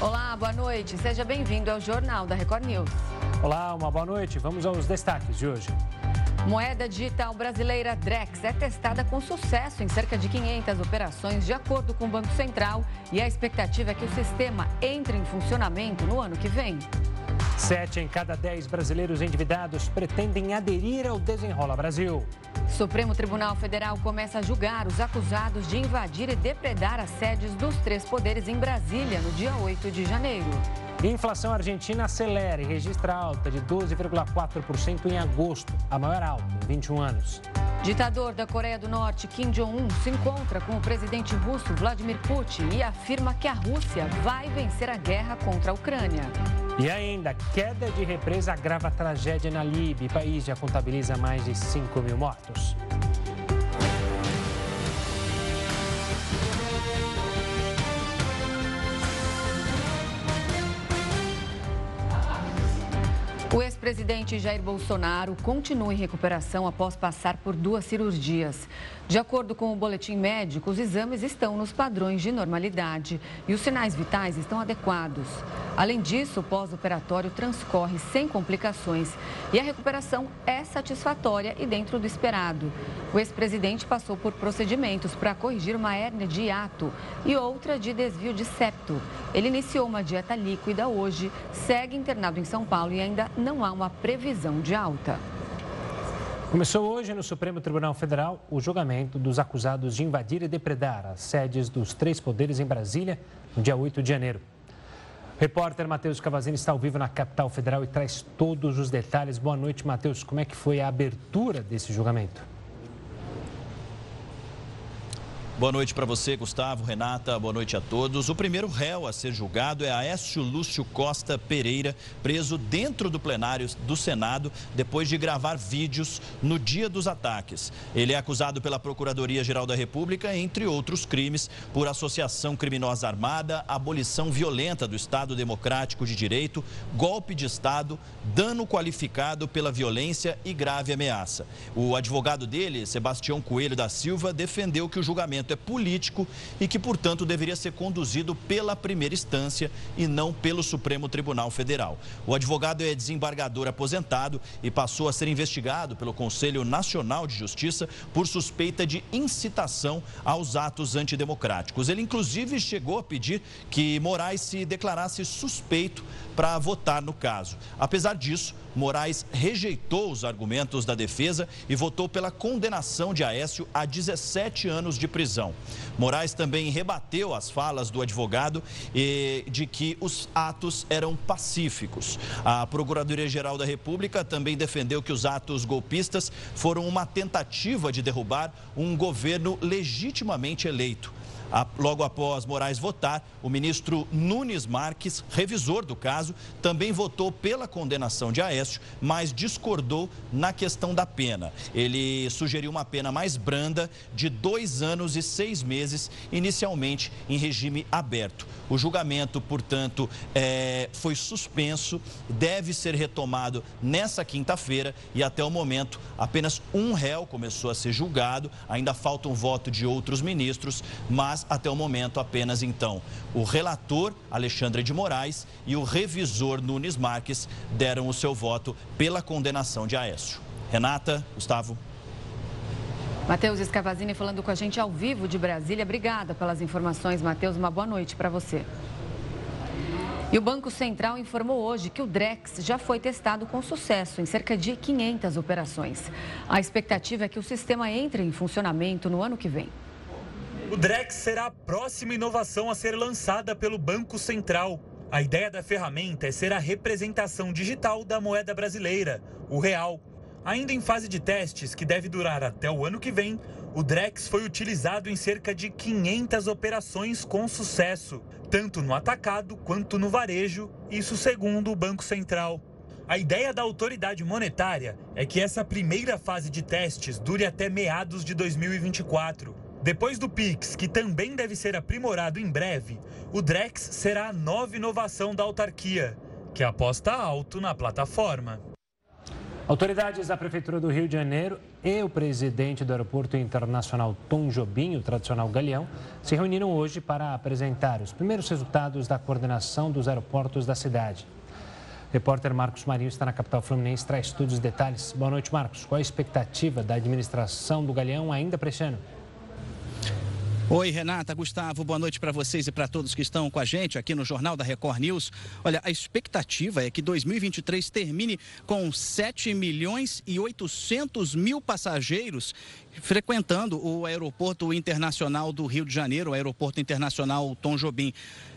Olá, boa noite. Seja bem-vindo ao Jornal da Record News. Olá, uma boa noite. Vamos aos destaques de hoje. Moeda digital brasileira Drex é testada com sucesso em cerca de 500 operações, de acordo com o Banco Central, e a expectativa é que o sistema entre em funcionamento no ano que vem. Sete em cada dez brasileiros endividados pretendem aderir ao Desenrola Brasil. Supremo Tribunal Federal começa a julgar os acusados de invadir e depredar as sedes dos três poderes em Brasília no dia 8 de janeiro. Inflação argentina acelera e registra alta de 12,4% em agosto, a maior alta em 21 anos. Ditador da Coreia do Norte, Kim Jong-un, se encontra com o presidente russo Vladimir Putin e afirma que a Rússia vai vencer a guerra contra a Ucrânia. E ainda, queda de represa agrava a tragédia na Líbia. O país já contabiliza mais de 5 mil mortos. O ex-presidente Jair Bolsonaro continua em recuperação após passar por duas cirurgias. De acordo com o boletim médico, os exames estão nos padrões de normalidade e os sinais vitais estão adequados. Além disso, o pós-operatório transcorre sem complicações e a recuperação é satisfatória e dentro do esperado. O ex-presidente passou por procedimentos para corrigir uma hérnia de hiato e outra de desvio de septo. Ele iniciou uma dieta líquida hoje, segue internado em São Paulo e ainda não há uma previsão de alta. Começou hoje no Supremo Tribunal Federal o julgamento dos acusados de invadir e depredar as sedes dos três poderes em Brasília no dia 8 de janeiro. O repórter Matheus Cavazini está ao vivo na capital federal e traz todos os detalhes. Boa noite, Matheus. Como é que foi a abertura desse julgamento? Boa noite para você, Gustavo, Renata, boa noite a todos. O primeiro réu a ser julgado é Aécio Lúcio Costa Pereira, preso dentro do plenário do Senado depois de gravar vídeos no dia dos ataques. Ele é acusado pela Procuradoria-Geral da República, entre outros crimes, por associação criminosa armada, abolição violenta do Estado Democrático de Direito, golpe de Estado, dano qualificado pela violência e grave ameaça. O advogado dele, Sebastião Coelho da Silva, defendeu que o julgamento é político e que, portanto, deveria ser conduzido pela primeira instância e não pelo Supremo Tribunal Federal. O advogado é desembargador aposentado e passou a ser investigado pelo Conselho Nacional de Justiça por suspeita de incitação aos atos antidemocráticos. Ele, inclusive, chegou a pedir que Moraes se declarasse suspeito para votar no caso. Apesar disso, Moraes rejeitou os argumentos da defesa e votou pela condenação de Aécio a 17 anos de prisão. Moraes também rebateu as falas do advogado de que os atos eram pacíficos. A Procuradoria-Geral da República também defendeu que os atos golpistas foram uma tentativa de derrubar um governo legitimamente eleito. Logo após Moraes votar, o ministro Nunes Marques, revisor do caso, também votou pela condenação de Aécio, mas discordou na questão da pena. Ele sugeriu uma pena mais branda de dois anos e seis meses, inicialmente em regime aberto. O julgamento, portanto, é, foi suspenso, deve ser retomado nessa quinta-feira e até o momento apenas um réu começou a ser julgado. Ainda falta um voto de outros ministros, mas até o momento apenas então o relator Alexandre de Moraes e o revisor Nunes Marques deram o seu voto pela condenação de Aécio. Renata, Gustavo. Matheus Escavazini falando com a gente ao vivo de Brasília. Obrigada pelas informações, Matheus. Uma boa noite para você. E o Banco Central informou hoje que o Drex já foi testado com sucesso em cerca de 500 operações. A expectativa é que o sistema entre em funcionamento no ano que vem. O Drex será a próxima inovação a ser lançada pelo Banco Central. A ideia da ferramenta é ser a representação digital da moeda brasileira, o real. Ainda em fase de testes, que deve durar até o ano que vem, o Drex foi utilizado em cerca de 500 operações com sucesso, tanto no atacado quanto no varejo, isso segundo o Banco Central. A ideia da autoridade monetária é que essa primeira fase de testes dure até meados de 2024. Depois do Pix, que também deve ser aprimorado em breve, o Drex será a nova inovação da autarquia, que aposta alto na plataforma. Autoridades da Prefeitura do Rio de Janeiro e o presidente do Aeroporto Internacional Tom Jobim, o tradicional Galeão, se reuniram hoje para apresentar os primeiros resultados da coordenação dos aeroportos da cidade. O repórter Marcos Marinho está na capital fluminense, traz todos os detalhes. Boa noite, Marcos. Qual a expectativa da administração do Galeão ainda para este ano? Oi, Renata, Gustavo, boa noite para vocês e para todos que estão com a gente aqui no Jornal da Record News. Olha, a expectativa é que 2023 termine com 7 milhões e 800 mil passageiros frequentando o Aeroporto Internacional do Rio de Janeiro, o Aeroporto Internacional Tom Jobim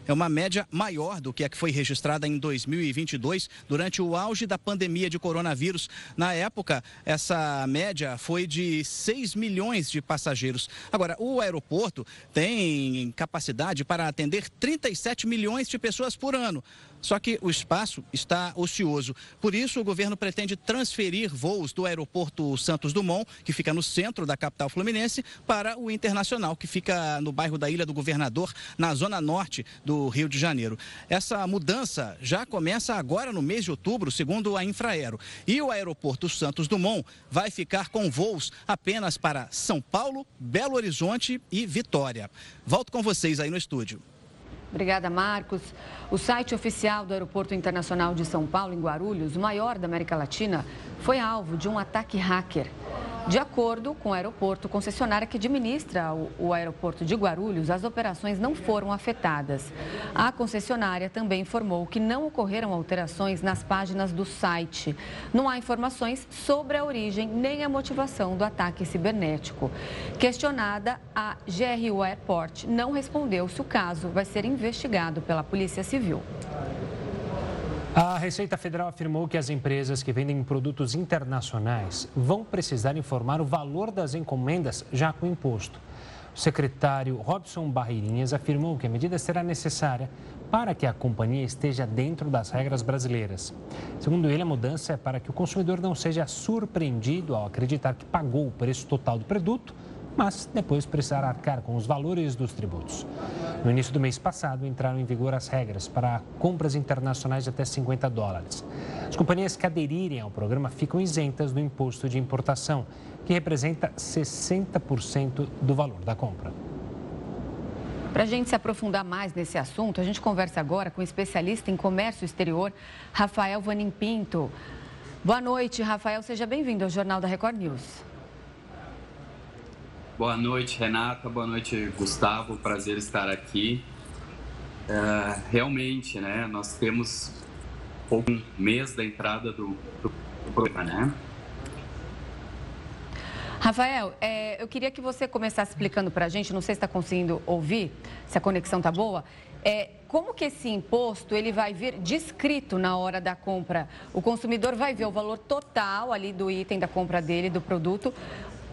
é uma média maior do que a que foi registrada em 2022, durante o auge da pandemia de coronavírus. Na época, essa média foi de 6 milhões de passageiros. Agora, o aeroporto tem capacidade para atender 37 milhões de pessoas por ano. Só que o espaço está ocioso. Por isso, o governo pretende transferir voos do aeroporto Santos Dumont, que fica no centro da capital fluminense, para o internacional, que fica no bairro da Ilha do Governador, na zona norte do Rio de Janeiro. Essa mudança já começa agora no mês de outubro, segundo a Infraero. E o aeroporto Santos Dumont vai ficar com voos apenas para São Paulo, Belo Horizonte e Vitória. Volto com vocês aí no estúdio. Obrigada, Marcos. O site oficial do Aeroporto Internacional de São Paulo, em Guarulhos, o maior da América Latina, foi alvo de um ataque hacker. De acordo com o aeroporto, concessionária que administra o, aeroporto de Guarulhos, as operações não foram afetadas. A concessionária também informou que não ocorreram alterações nas páginas do site. Não há informações sobre a origem nem a motivação do ataque cibernético. Questionada, a GRU Airport não respondeu se o caso vai ser investigado pela Polícia Civil. A Receita Federal afirmou que as empresas que vendem produtos internacionais vão precisar informar o valor das encomendas já com imposto. O secretário Robson Barreirinhas afirmou que a medida será necessária para que a companhia esteja dentro das regras brasileiras. Segundo ele, a mudança é para que o consumidor não seja surpreendido ao acreditar que pagou o preço total do produto mas depois precisar arcar com os valores dos tributos. No início do mês passado, entraram em vigor as regras para compras internacionais de até 50 dólares. As companhias que aderirem ao programa ficam isentas do imposto de importação, que representa 60% do valor da compra. Para a gente se aprofundar mais nesse assunto, a gente conversa agora com o especialista em comércio exterior, Rafael Vanim Pinto. Boa noite, Rafael. Seja bem-vindo ao Jornal da Record News. Boa noite, Renata. Boa noite, Gustavo. Prazer estar aqui. É, realmente, né, nós temos um mês da entrada do, do programa, né? Rafael, é, eu queria que você começasse explicando para a gente, não sei se está conseguindo ouvir, se a conexão está boa, é, como que esse imposto ele vai vir descrito na hora da compra? O consumidor vai ver o valor total ali do item da compra dele, do produto,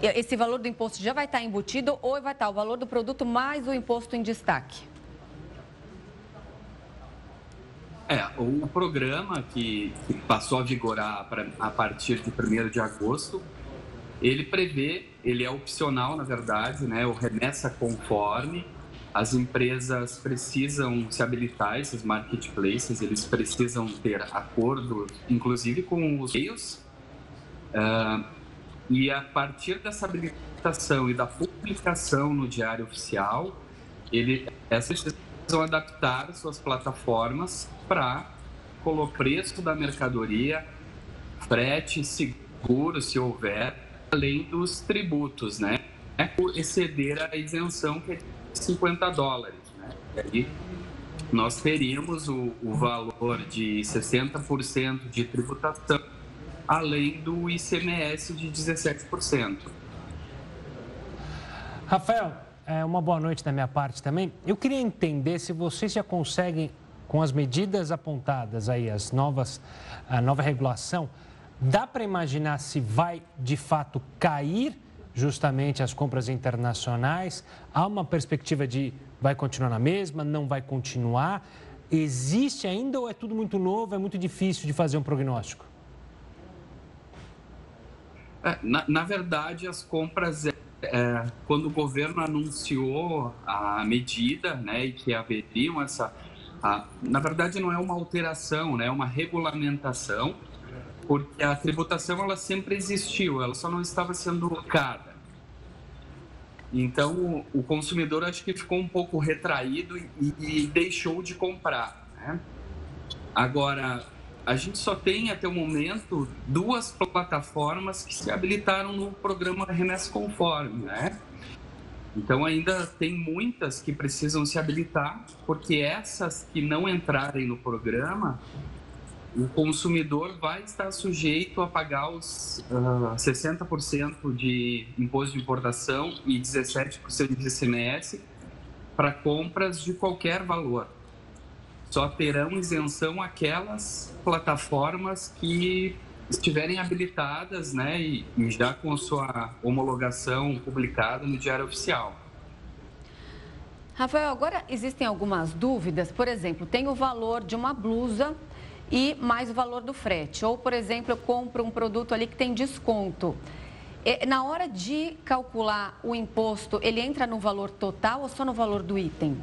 esse valor do imposto já vai estar embutido ou vai estar o valor do produto mais o imposto em destaque? É, o programa que, passou a vigorar a partir de 1 de agosto, ele prevê, ele é opcional, na verdade, né, o remessa conforme, as empresas precisam se habilitar, esses marketplaces, eles precisam ter acordo, inclusive com os meios, uh, e a partir dessa habilitação e da publicação no Diário Oficial, ele, essas precisam adaptar suas plataformas para colocar preço da mercadoria, frete, seguro, se houver, além dos tributos, né? É exceder a isenção que é de 50 dólares, né? E aí nós teríamos o, o valor de 60% de tributação além do ICMS de 17%. Rafael, é uma boa noite da minha parte também. Eu queria entender se vocês já conseguem, com as medidas apontadas aí, as novas, a nova regulação, dá para imaginar se vai de fato cair justamente as compras internacionais? Há uma perspectiva de vai continuar na mesma, não vai continuar? Existe ainda ou é tudo muito novo, é muito difícil de fazer um prognóstico? É, na, na, verdade, as compras, é, é, quando o governo anunciou a medida, né, e que haveriam essa, a, na verdade não é uma alteração, né, é uma regulamentação, porque a tributação ela sempre existiu, ela só não estava sendo colocada. Então, o consumidor acho que ficou um pouco retraído e, e deixou de comprar. Né? Agora, a gente só tem até o momento duas plataformas que se habilitaram no programa Remessa Conforme, né? Então ainda tem muitas que precisam se habilitar, porque essas que não entrarem no programa, o consumidor vai estar sujeito a pagar os uh, ah, 60% de imposto de importação e 17% de ICMS para compras de qualquer valor. Só terão isenção aquelas plataformas que estiverem habilitadas né, e, e já com sua homologação publicada no Diário Oficial. Rafael, agora existem algumas dúvidas. Por exemplo, tem o valor de uma blusa e mais o valor do frete. Ou, por exemplo, eu compro um produto ali que tem desconto. Na hora de calcular o imposto, ele entra no valor total ou só no valor do item?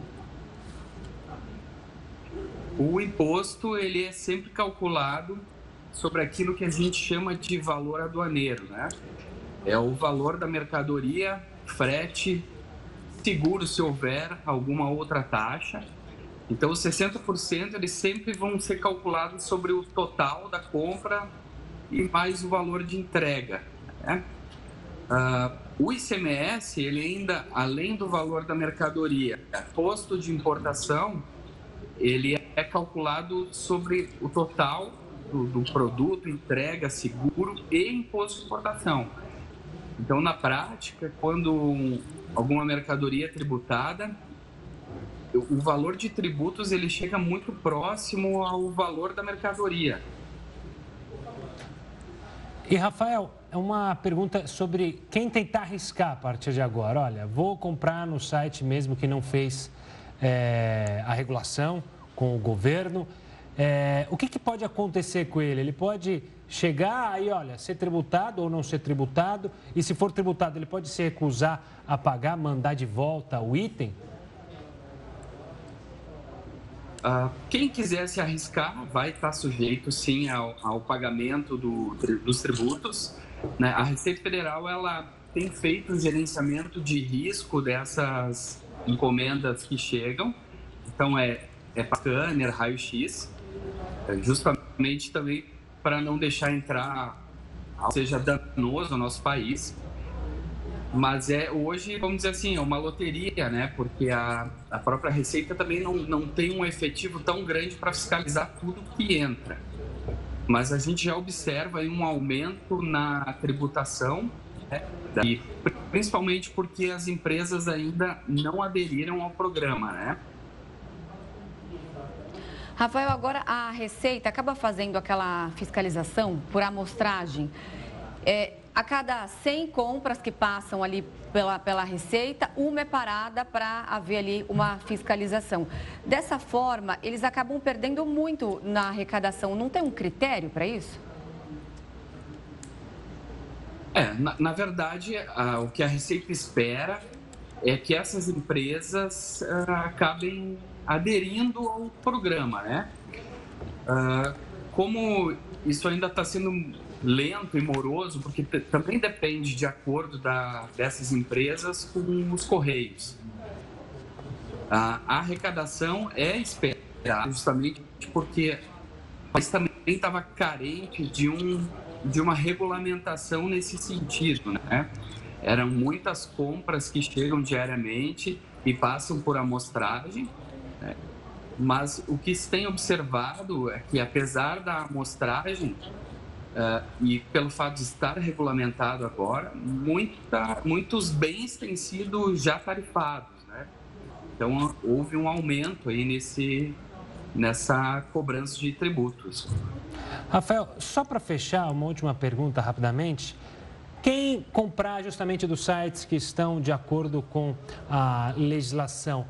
O imposto ele é sempre calculado sobre aquilo que a gente chama de valor aduaneiro, né? É o valor da mercadoria, frete, seguro se houver alguma outra taxa. Então, os 60% eles sempre vão ser calculados sobre o total da compra e mais o valor de entrega. Né? Uh, o ICMS, ele ainda, além do valor da mercadoria, posto de importação, ele é calculado sobre o total do, do produto, entrega, seguro e imposto de exportação. Então, na prática, quando alguma mercadoria é tributada, o valor de tributos ele chega muito próximo ao valor da mercadoria. E Rafael, é uma pergunta sobre quem tentar arriscar a partir de agora. Olha, vou comprar no site mesmo que não fez é, a regulação com o governo é, o que, que pode acontecer com ele? Ele pode chegar aí, olha, ser tributado ou não ser tributado, e se for tributado, ele pode se recusar a pagar, mandar de volta o item? Uh, quem quiser se arriscar vai estar sujeito, sim, ao, ao pagamento do, dos tributos. Né? A Receita Federal ela tem feito o gerenciamento de risco dessas encomendas que chegam. Então, é, é scanner, raio-x. É, justamente também para não deixar entrar seja danoso ao nosso país. Mas é hoje, vamos dizer assim, é uma loteria, né? Porque a, a própria Receita também não, não tem um efetivo tão grande para fiscalizar tudo que entra. Mas a gente já observa um aumento na tributação, né? e principalmente porque as empresas ainda não aderiram ao programa, né? Rafael, agora a Receita acaba fazendo aquela fiscalização por amostragem. É, a cada 100 compras que passam ali pela, pela Receita, uma é parada para haver ali uma fiscalização. Dessa forma, eles acabam perdendo muito na arrecadação. Não tem um critério para isso? É, na, na verdade, a, o que a Receita espera é que essas empresas a, ah, acabem aderindo ao programa, né? Uh, como isso ainda está sendo lento e moroso, porque também depende de acordo da, dessas empresas com os correios. Uh, a arrecadação é esperada justamente porque o país também estava carente de, um, de uma regulamentação nesse sentido, né? Eram muitas compras que chegam diariamente e passam por amostragem, né? Mas o que se tem observado é que, apesar da amostragem, uh, e pelo fato de estar regulamentado agora, muita, muitos bens têm sido já tarifados. Né? Então, houve um aumento aí nesse, nessa cobrança de tributos. Rafael, só para fechar, uma última pergunta rapidamente. Quem comprar justamente dos sites que estão de acordo com a legislação,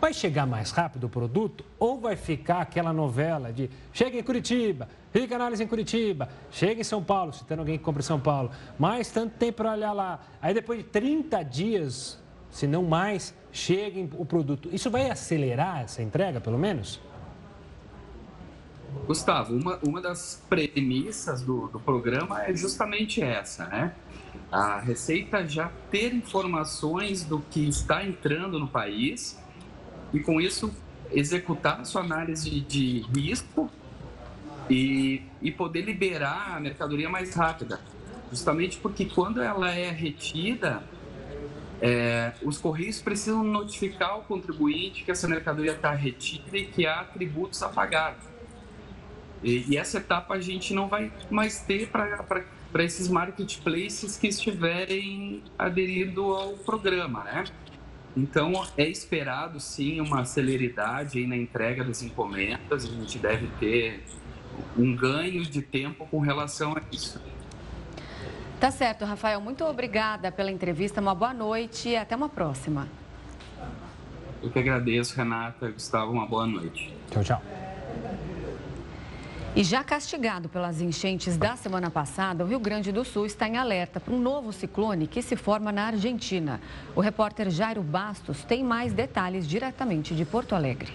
Vai chegar mais rápido o produto ou vai ficar aquela novela de chega em Curitiba, fica análise em Curitiba, chega em São Paulo, se tem alguém que compra em São Paulo, mais tanto tempo para olhar lá. Aí depois de 30 dias, se não mais, chega o produto. Isso vai acelerar essa entrega, pelo menos? Gustavo, uma, uma das premissas do, do programa é justamente essa, né? A Receita já ter informações do que está entrando no país e, com isso, executar sua análise de risco e, e poder liberar a mercadoria mais rápida. Justamente porque, quando ela é retida, é, os Correios precisam notificar ao contribuinte que essa mercadoria está retida e que há tributos a pagar. E, e essa etapa a gente não vai mais ter para esses marketplaces que estiverem aderindo ao programa, né? Então, é esperado sim uma celeridade aí na entrega das encomendas, a gente deve ter um ganho de tempo com relação a isso. Tá certo, Rafael. Muito obrigada pela entrevista. Uma boa noite e até uma próxima. Eu que agradeço, Renata. Gustavo, uma boa noite. Tchau, tchau. E já castigado pelas enchentes da semana passada, o Rio Grande do Sul está em alerta para um novo ciclone que se forma na Argentina. O repórter Jairo Bastos tem mais detalhes diretamente de Porto Alegre.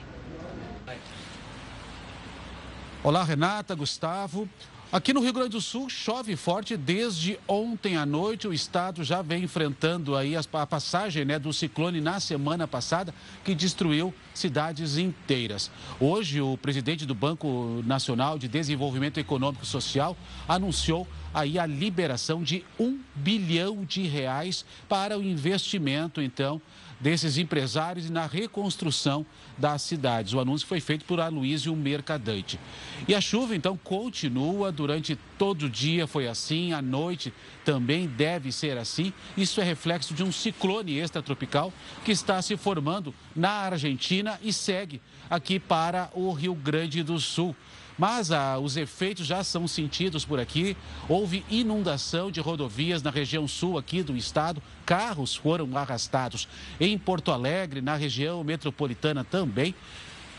Olá, Renata, Gustavo. Aqui no Rio Grande do Sul chove forte desde ontem à noite. O estado já vem enfrentando aí a passagem né, do ciclone na semana passada, que destruiu cidades inteiras. Hoje, o presidente do Banco Nacional de Desenvolvimento Econômico e Social anunciou aí a liberação de um bilhão de reais para o investimento, então, desses empresários e na reconstrução das cidades. O anúncio foi feito por Aloysio Mercadante. E a chuva, então, continua durante todo o dia, foi assim, à noite também deve ser assim. Isso é reflexo de um ciclone extratropical que está se formando na Argentina e segue aqui para o Rio Grande do Sul. Mas ah, os efeitos já são sentidos por aqui. Houve inundação de rodovias na região sul aqui do estado. Carros foram arrastados em Porto Alegre, na região metropolitana também.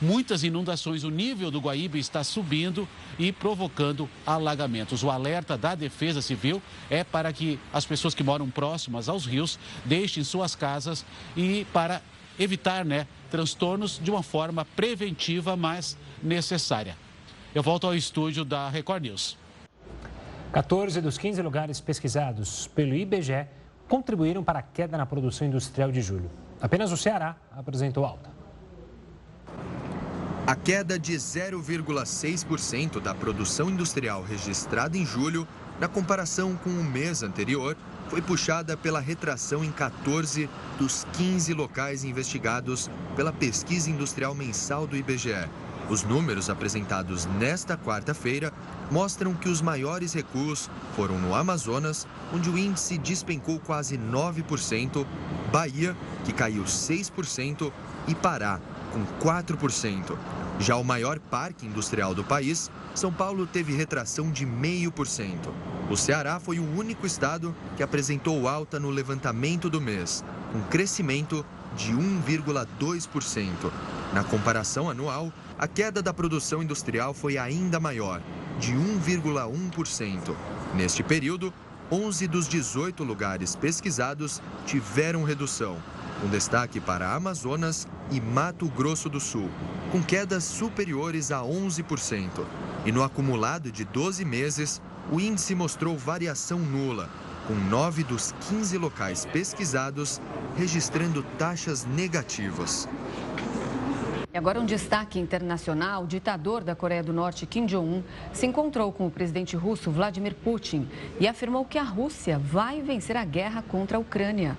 Muitas inundações, o nível do Guaíba está subindo e provocando alagamentos. O alerta da Defesa Civil é para que as pessoas que moram próximas aos rios deixem suas casas e para evitar né, transtornos de uma forma preventiva, mas necessária. Eu volto ao estúdio da Record News. 14 dos 15 lugares pesquisados pelo IBGE contribuíram para a queda na produção industrial de julho. Apenas o Ceará apresentou alta. A queda de 0,6% da produção industrial registrada em julho, na comparação com o mês anterior, foi puxada pela retração em 14 dos 15 locais investigados pela pesquisa industrial mensal do IBGE. Os números apresentados nesta quarta-feira mostram que os maiores recuos foram no Amazonas, onde o índice despencou quase 9%, Bahia, que caiu 6%, e Pará, com 4%. Já o maior parque industrial do país, São Paulo teve retração de 0,5%. O Ceará foi o único estado que apresentou alta no levantamento do mês, um crescimento de 1,2%. Na comparação anual, a queda da produção industrial foi ainda maior, de 1,1%. Neste período, 11 dos 18 lugares pesquisados tiveram redução, com destaque para Amazonas e Mato Grosso do Sul, com quedas superiores a 11%. E no acumulado de 12 meses, o índice mostrou variação nula, com 9 dos 15 locais pesquisados registrando taxas negativas. E agora um destaque internacional. O ditador da Coreia do Norte, Kim Jong-un, se encontrou com o presidente russo Vladimir Putin e afirmou que a Rússia vai vencer a guerra contra a Ucrânia.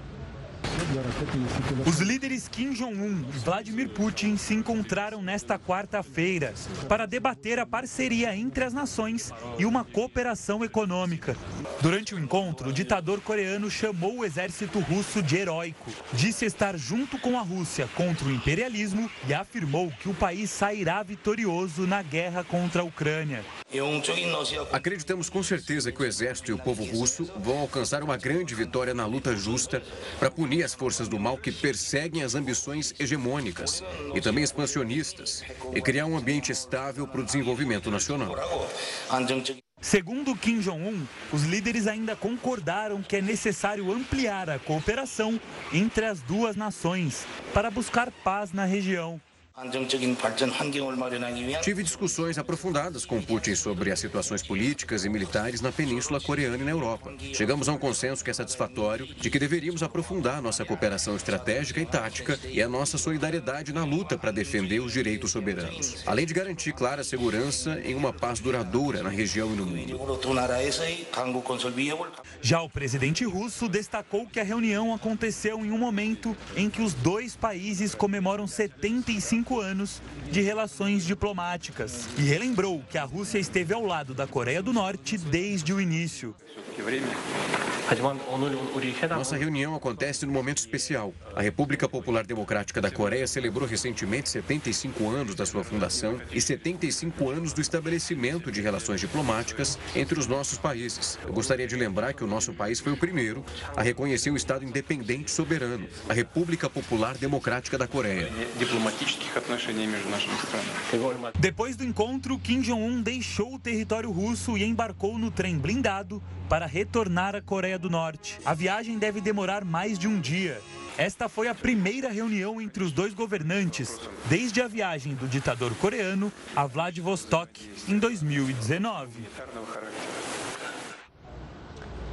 Os líderes Kim Jong-un e Vladimir Putin se encontraram nesta quarta-feira para debater a parceria entre as nações e uma cooperação econômica. Durante o encontro, o ditador coreano chamou o exército russo de heróico, disse estar junto com a Rússia contra o imperialismo e afirmou que o país sairá vitorioso na guerra contra a Ucrânia. Acreditamos com certeza que o exército e o povo russo vão alcançar uma grande vitória na luta justa para punir as forças do mal que perseguem as ambições hegemônicas e também expansionistas e criar um ambiente estável para o desenvolvimento nacional. Segundo Kim Jong-un, os líderes ainda concordaram que é necessário ampliar a cooperação entre as duas nações para buscar paz na região. Tive discussões aprofundadas com Putin sobre as situações políticas e militares na Península Coreana e na Europa. Chegamos a um consenso que é satisfatório de que deveríamos aprofundar nossa cooperação estratégica e tática e a nossa solidariedade na luta para defender os direitos soberanos, além de garantir clara segurança em uma paz duradoura na região e no mundo. Já o presidente russo destacou que a reunião aconteceu em um momento em que os dois países comemoram 75 anos de relações diplomáticas e relembrou que a Rússia esteve ao lado da Coreia do Norte desde o início. Nossa reunião acontece num momento especial. A República Popular Democrática da Coreia celebrou recentemente 75 anos da sua fundação e 75 anos do estabelecimento de relações diplomáticas entre os nossos países. Eu gostaria de lembrar que o nosso país foi o primeiro a reconhecer o Estado independente soberano, a República Popular Democrática da Coreia. Depois do encontro, Kim Jong-un deixou o território russo e embarcou no trem blindado para retornar à Coreia do Norte. A viagem deve demorar mais de um dia. Esta foi a primeira reunião entre os dois governantes desde a viagem do ditador coreano a Vladivostok em 2019.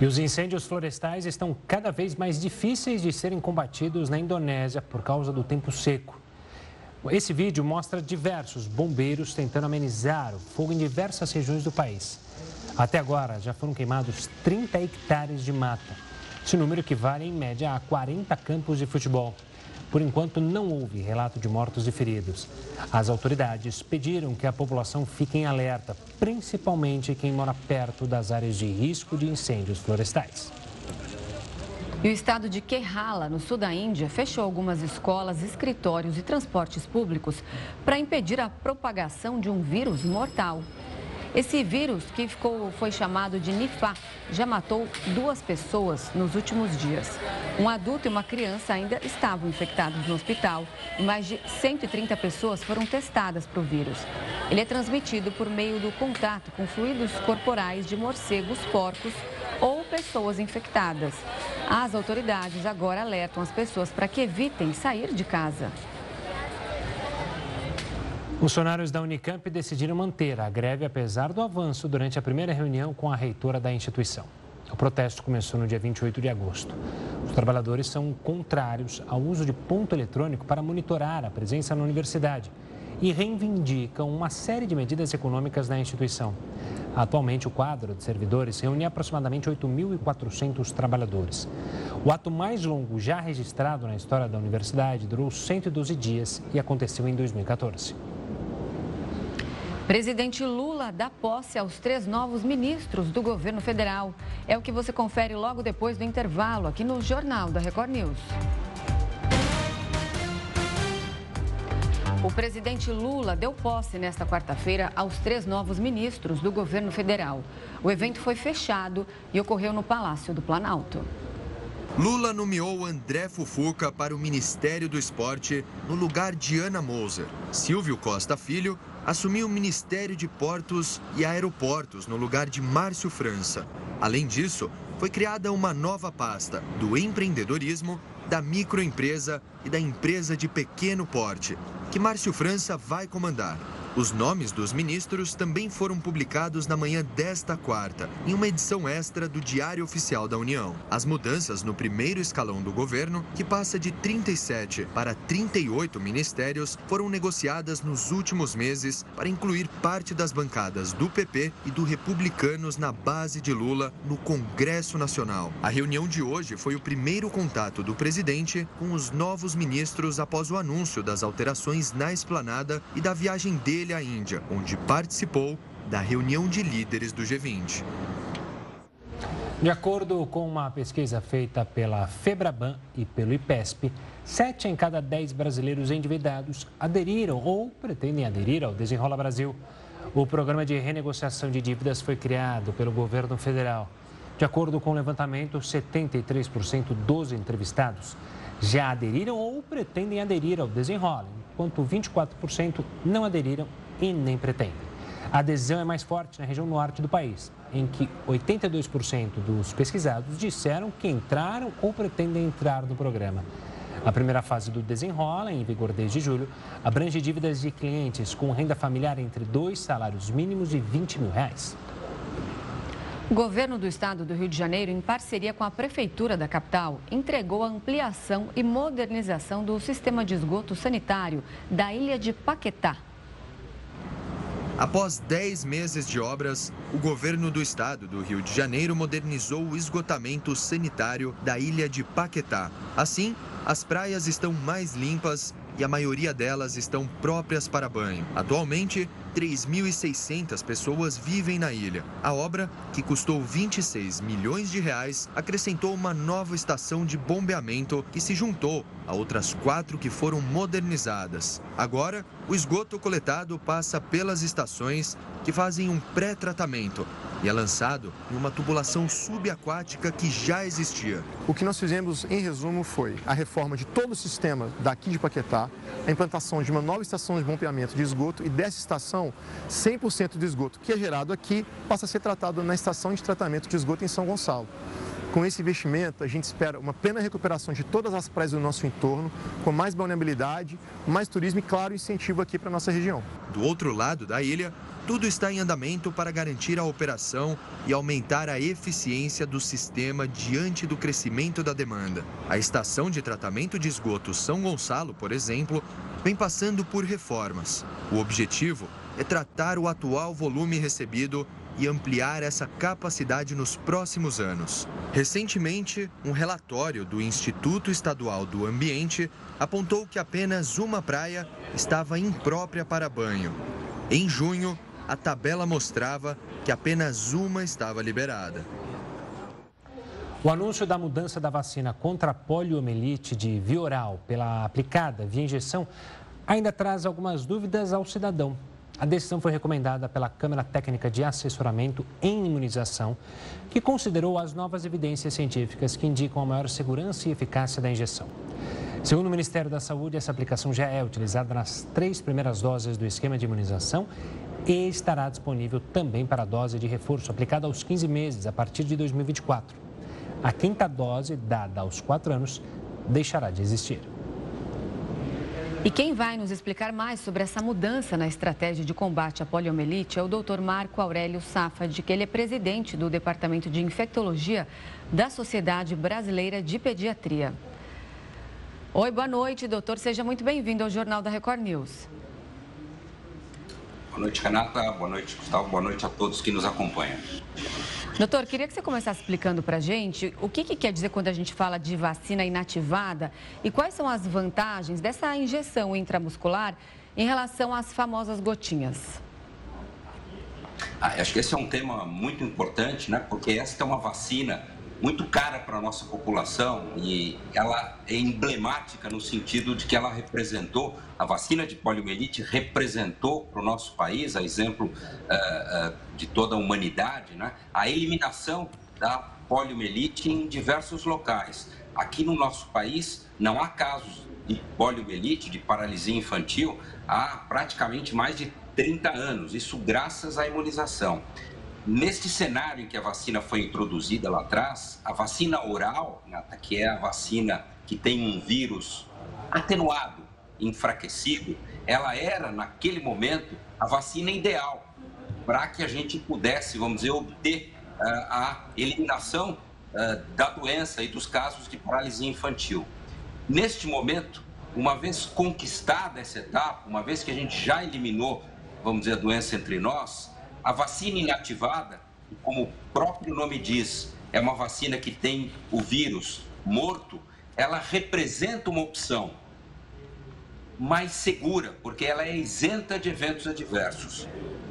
E os incêndios florestais estão cada vez mais difíceis de serem combatidos na Indonésia por causa do tempo seco. Esse vídeo mostra diversos bombeiros tentando amenizar o fogo em diversas regiões do país. Até agora, já foram queimados 30 hectares de mata. Esse número equivale, em média, a 40 campos de futebol. Por enquanto, não houve relato de mortos e feridos. As autoridades pediram que a população fique em alerta, principalmente quem mora perto das áreas de risco de incêndios florestais. E o estado de Kerala, no sul da Índia, fechou algumas escolas, escritórios e transportes públicos para impedir a propagação de um vírus mortal. Esse vírus, que ficou, foi chamado de Nifá, já matou duas pessoas nos últimos dias. Um adulto e uma criança ainda estavam infectados no hospital e mais de 130 pessoas foram testadas para o vírus. Ele é transmitido por meio do contato com fluidos corporais de morcegos, porcos ou pessoas infectadas. As autoridades agora alertam as pessoas para que evitem sair de casa. Funcionários da Unicamp decidiram manter a greve apesar do avanço durante a primeira reunião com a reitora da instituição. O protesto começou no dia 28 de agosto. Os trabalhadores são contrários ao uso de ponto eletrônico para monitorar a presença na universidade e reivindicam uma série de medidas econômicas na instituição. Atualmente, o quadro de servidores reúne aproximadamente 8.400 trabalhadores. O ato mais longo já registrado na história da universidade durou 112 dias e aconteceu em 2014. Presidente Lula dá posse aos três novos ministros do governo federal. É o que você confere logo depois do intervalo aqui no Jornal da Record News. O presidente Lula deu posse nesta quarta-feira aos três novos ministros do governo federal. O evento foi fechado e ocorreu no Palácio do Planalto. Lula nomeou André Fufuca para o Ministério do Esporte no lugar de Ana Moser. Silvio Costa Filho assumiu o Ministério de Portos e Aeroportos no lugar de Márcio França. Além disso, foi criada uma nova pasta do empreendedorismo, da microempresa e da empresa de pequeno porte, que Márcio França vai comandar. Os nomes dos ministros também foram publicados na manhã desta quarta, em uma edição extra do Diário Oficial da União. As mudanças no primeiro escalão do governo, que passa de 37 para 38 ministérios, foram negociadas nos últimos meses para incluir parte das bancadas do PP e do Republicanos na base de Lula no Congresso Nacional. A reunião de hoje foi o primeiro contato do presidente com os novos ministros após o anúncio das alterações na esplanada e da viagem dele dele à Índia, onde participou da reunião de líderes do G20. De acordo com uma pesquisa feita pela Febraban e pelo IPESP, sete em cada dez brasileiros endividados aderiram ou pretendem aderir ao Desenrola Brasil. O programa de renegociação de dívidas foi criado pelo governo federal. De acordo com o levantamento, 73% dos entrevistados já aderiram ou pretendem aderir ao Desenrola, enquanto 24% não aderiram e nem pretendem. A adesão é mais forte na região norte do país, em que 82% dos pesquisados disseram que entraram ou pretendem entrar no programa. A primeira fase do Desenrola, em vigor desde julho, abrange dívidas de clientes com renda familiar entre dois salários mínimos e 20 mil reais. O governo do estado do Rio de Janeiro, em parceria com a prefeitura da capital, entregou a ampliação e modernização do sistema de esgoto sanitário da ilha de Paquetá. Após 10 meses de obras, o governo do estado do Rio de Janeiro modernizou o esgotamento sanitário da ilha de Paquetá. Assim, as praias estão mais limpas e a maioria delas estão próprias para banho. Atualmente, 3.600 pessoas vivem na ilha. A obra, que custou 26 milhões de reais, acrescentou uma nova estação de bombeamento que se juntou a outras quatro que foram modernizadas. Agora, o esgoto coletado passa pelas estações que fazem um pré-tratamento e é lançado em uma tubulação subaquática que já existia. O que nós fizemos, em resumo, foi a reforma de todo o sistema daqui de Paquetá, a implantação de uma nova estação de bombeamento de esgoto e dessa estação, 100% de esgoto que é gerado aqui passa a ser tratado na estação de tratamento de esgoto em São Gonçalo. Com esse investimento, a gente espera uma plena recuperação de todas as praias do nosso entorno, com mais balneabilidade, mais turismo e, claro, incentivo aqui para a nossa região. Do outro lado da ilha, tudo está em andamento para garantir a operação e aumentar a eficiência do sistema diante do crescimento da demanda. A estação de tratamento de esgoto São Gonçalo, por exemplo, vem passando por reformas. O objetivo é tratar o atual volume recebido e ampliar essa capacidade nos próximos anos. Recentemente, um relatório do Instituto Estadual do Ambiente apontou que apenas uma praia estava imprópria para banho. Em junho, a tabela mostrava que apenas uma estava liberada. O anúncio da mudança da vacina contra a poliomielite de via oral pela aplicada via injeção ainda traz algumas dúvidas ao cidadão. A decisão foi recomendada pela Câmara Técnica de Assessoramento em Imunização, que considerou as novas evidências científicas que indicam a maior segurança e eficácia da injeção. Segundo o Ministério da Saúde, essa aplicação já é utilizada nas três primeiras doses do esquema de imunização e estará disponível também para a dose de reforço aplicada aos 15 meses a partir de 2024. A quinta dose, dada aos 4 anos, deixará de existir. E quem vai nos explicar mais sobre essa mudança na estratégia de combate à poliomielite é o Dr. Marco Aurélio Safad, que ele é presidente do Departamento de Infectologia da Sociedade Brasileira de Pediatria. Oi, boa noite, doutor. Seja muito bem-vindo ao Jornal da Record News. Boa noite, Renata. Boa noite, Gustavo. Boa noite a todos que nos acompanham. Doutor, queria que você começasse explicando para a gente o que, que, quer dizer quando a gente fala de vacina inativada e quais são as vantagens dessa injeção intramuscular em relação às famosas gotinhas. Ah, acho que esse é um tema muito importante, né? Porque essa é uma vacina muito cara para a nossa população e ela é emblemática no sentido de que ela representou, a vacina de poliomielite representou para o nosso país, a exemplo uh, uh, de toda a humanidade, né, a eliminação da poliomielite em diversos locais. Aqui no nosso país não há casos de poliomielite, de paralisia infantil, há praticamente mais de 30 anos, isso graças à imunização. Neste cenário em que a vacina foi introduzida lá atrás, a vacina oral, que é a vacina que tem um vírus atenuado, enfraquecido, ela era, naquele momento, a vacina ideal para que a gente pudesse, vamos dizer, obter uh, a eliminação uh, da doença e dos casos de paralisia infantil. Neste momento, uma vez conquistada essa etapa, uma vez que a gente já eliminou, vamos dizer, a doença entre nós, a vacina inativada, como o próprio nome diz, é uma vacina que tem o vírus morto, ela representa uma opção mais segura, porque ela é isenta de eventos adversos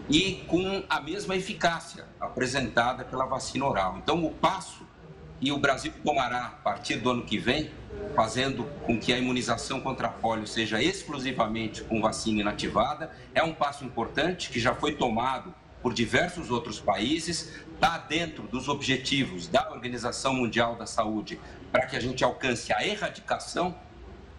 e com a mesma eficácia apresentada pela vacina oral. Então, o passo, e o Brasil tomará a partir do ano que vem, fazendo com que a imunização contra polio seja exclusivamente com vacina inativada, é um passo importante que já foi tomado por diversos outros países, está dentro dos objetivos da Organização Mundial da Saúde para que a gente alcance a erradicação,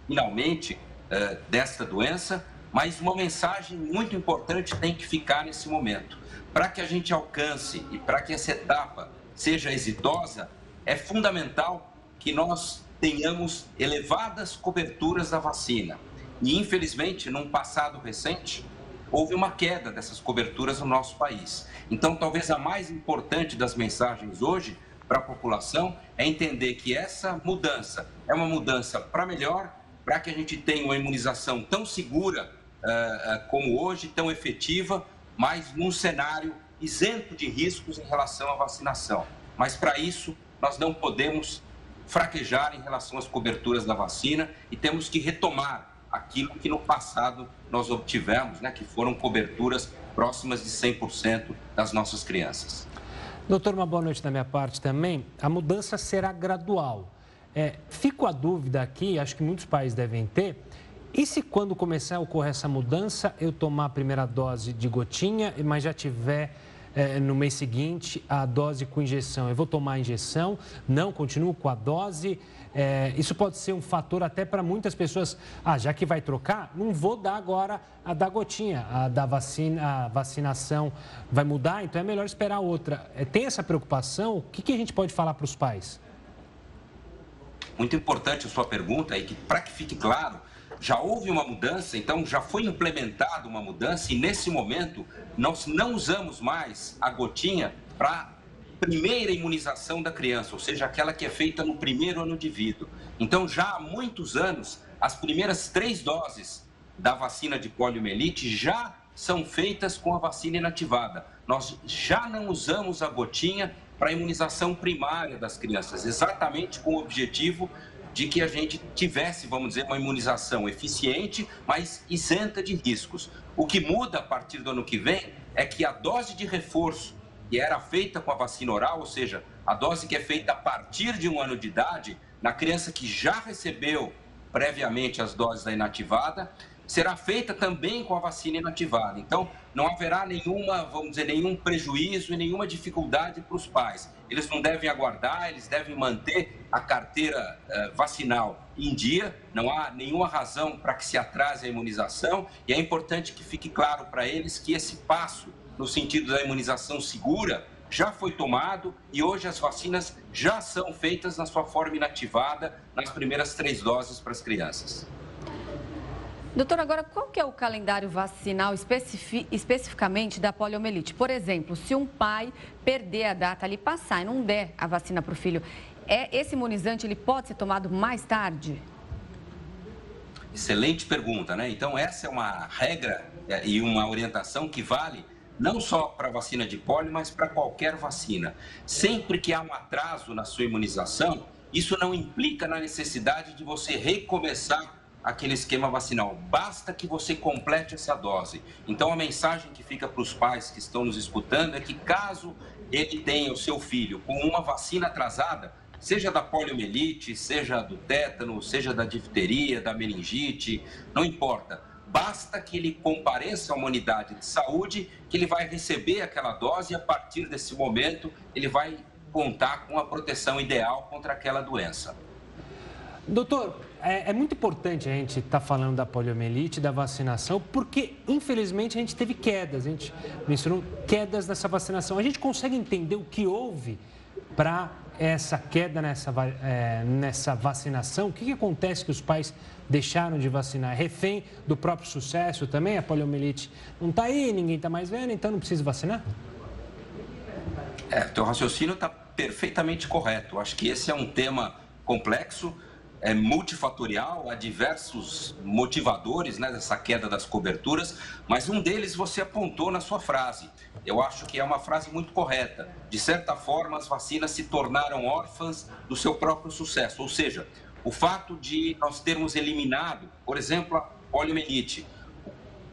finalmente, eh, desta doença. Mas uma mensagem muito importante tem que ficar nesse momento. Para que a gente alcance e para que essa etapa seja exitosa, é fundamental que nós tenhamos elevadas coberturas da vacina. E, infelizmente, num passado recente, houve uma queda dessas coberturas no nosso país. Então, talvez a mais importante das mensagens hoje para a população é entender que essa mudança é uma mudança para melhor, para que a gente tenha uma imunização tão segura uh, como hoje, tão efetiva, mas num cenário isento de riscos em relação à vacinação. Mas para isso, nós não podemos fraquejar em relação às coberturas da vacina e temos que retomar aquilo que no passado nós obtivemos, né, que foram coberturas próximas de 100% das nossas crianças. Doutor, uma boa noite da minha parte também. A mudança será gradual. É, fico a dúvida aqui, acho que muitos pais devem ter. E se quando começar a ocorrer essa mudança, eu tomar a primeira dose de gotinha, mas já tiver é, no mês seguinte a dose com injeção? Eu vou tomar a injeção? Não, continuo com a dose? É, isso pode ser um fator até para muitas pessoas. Ah, já que vai trocar, não vou dar agora a da gotinha, a da vacina, a vacinação vai mudar, então é melhor esperar outra. É, tem essa preocupação? O que, que a gente pode falar para os pais? Muito importante a sua pergunta e que, para que fique claro, já houve uma mudança, então já foi implementada uma mudança e nesse momento nós não usamos mais a gotinha para primeira imunização da criança, ou seja, aquela que é feita no primeiro ano de vida. Então, já há muitos anos, as primeiras três doses da vacina de poliomielite já são feitas com a vacina inativada. Nós já não usamos a gotinha para a imunização primária das crianças, exatamente com o objetivo de que a gente tivesse, vamos dizer, uma imunização eficiente, mas isenta de riscos. O que muda a partir do ano que vem é que a dose de reforço que era feita com a vacina oral, ou seja, a dose que é feita a partir de um ano de idade, na criança que já recebeu previamente as doses da inativada, será feita também com a vacina inativada. Então, não haverá nenhuma, vamos dizer, nenhum prejuízo e nenhuma dificuldade para os pais. Eles não devem aguardar, eles devem manter a carteira eh, vacinal em dia, não há nenhuma razão para que se atrase a imunização e é importante que fique claro para eles que esse passo no sentido da imunização segura, já foi tomado e hoje as vacinas já são feitas na sua forma inativada nas primeiras três doses para as crianças. Doutor, agora qual que é o calendário vacinal especific, especificamente da poliomielite? Por exemplo, se um pai perder a data ali, passar e não der a vacina para o filho, é, esse imunizante ele pode ser tomado mais tarde? Excelente pergunta, né? Então, essa é uma regra é, e uma orientação que vale não só para vacina de pólio, mas para qualquer vacina. Sempre que há um atraso na sua imunização, isso não implica na necessidade de você recomeçar aquele esquema vacinal. Basta que você complete essa dose. Então, a mensagem que fica para os pais que estão nos escutando é que, caso ele tenha o seu filho com uma vacina atrasada, seja da poliomielite, seja do tétano, seja da difteria, da meningite, não importa Basta que ele compareça a uma unidade de saúde, que ele vai receber aquela dose e a partir desse momento ele vai contar com a proteção ideal contra aquela doença. Doutor, é, é muito importante a gente estar tá falando da poliomielite, da vacinação, porque infelizmente a gente teve quedas, a gente mencionou quedas nessa vacinação. A gente consegue entender o que houve para essa queda nessa, é, nessa vacinação? O que, que acontece que os pais deixaram de vacinar? Refém do próprio sucesso também? A poliomielite não está aí, ninguém está mais vendo, então não precisa vacinar? É, teu raciocínio está perfeitamente correto. Acho que esse é um tema complexo é multifatorial, há diversos motivadores né, dessa queda das coberturas, mas um deles você apontou na sua frase. Eu acho que é uma frase muito correta. De certa forma, as vacinas se tornaram órfãs do seu próprio sucesso, ou seja, o fato de nós termos eliminado, por exemplo, a poliomielite,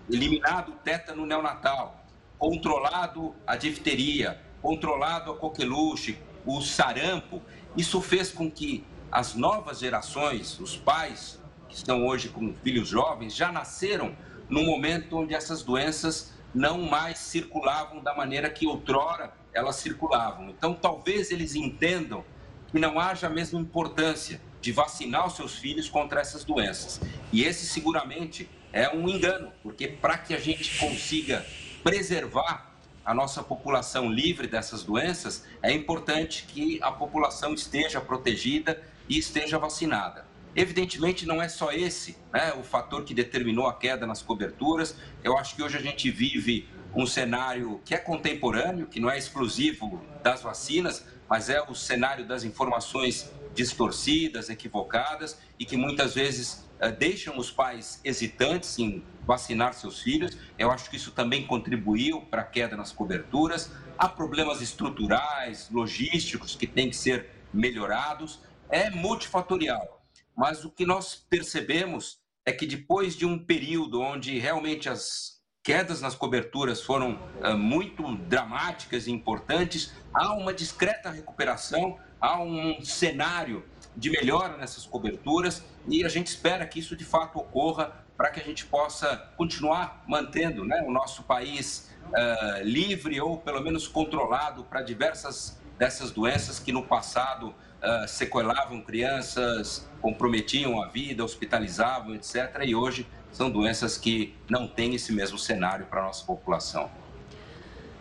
eliminado o tétano neonatal, controlado a difteria, controlado a coqueluche, o sarampo, isso fez com que as novas gerações, os pais que estão hoje com filhos jovens, já nasceram num momento onde essas doenças não mais circulavam da maneira que outrora elas circulavam. Então, talvez eles entendam que não haja a mesma importância de vacinar os seus filhos contra essas doenças. E esse seguramente é um engano, porque para que a gente consiga preservar a nossa população livre dessas doenças, é importante que a população esteja protegida e esteja vacinada. Evidentemente, não é só esse né, o fator que determinou a queda nas coberturas. Eu acho que hoje a gente vive um cenário que é contemporâneo, que não é exclusivo das vacinas, mas é o cenário das informações distorcidas, equivocadas e que muitas vezes uh, deixam os pais hesitantes em vacinar seus filhos. Eu acho que isso também contribuiu para a queda nas coberturas. Há problemas estruturais, logísticos que têm que ser melhorados. É multifatorial. Mas o que nós percebemos é que depois de um período onde realmente as quedas nas coberturas foram uh, muito dramáticas e importantes, há uma discreta recuperação, há um cenário de melhora nessas coberturas e a gente espera que isso de fato ocorra para que a gente possa continuar mantendo né, o nosso país uh, livre ou pelo menos controlado para diversas dessas doenças que no passado uh, sequelavam crianças, comprometiam a vida, hospitalizavam, etc. E hoje são doenças que não têm esse mesmo cenário para a nossa população.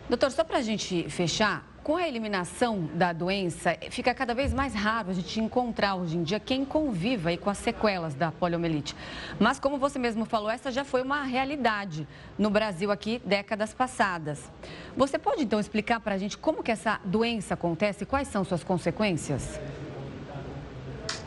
Doutor, só para a gente fechar, com a eliminação da doença, fica cada vez mais raro a gente encontrar hoje em dia quem conviva aí com as sequelas da poliomielite. Mas, como você mesmo falou, essa já foi uma realidade no Brasil aqui décadas passadas. Você pode, então, explicar para a gente como que essa doença acontece e quais são suas consequências?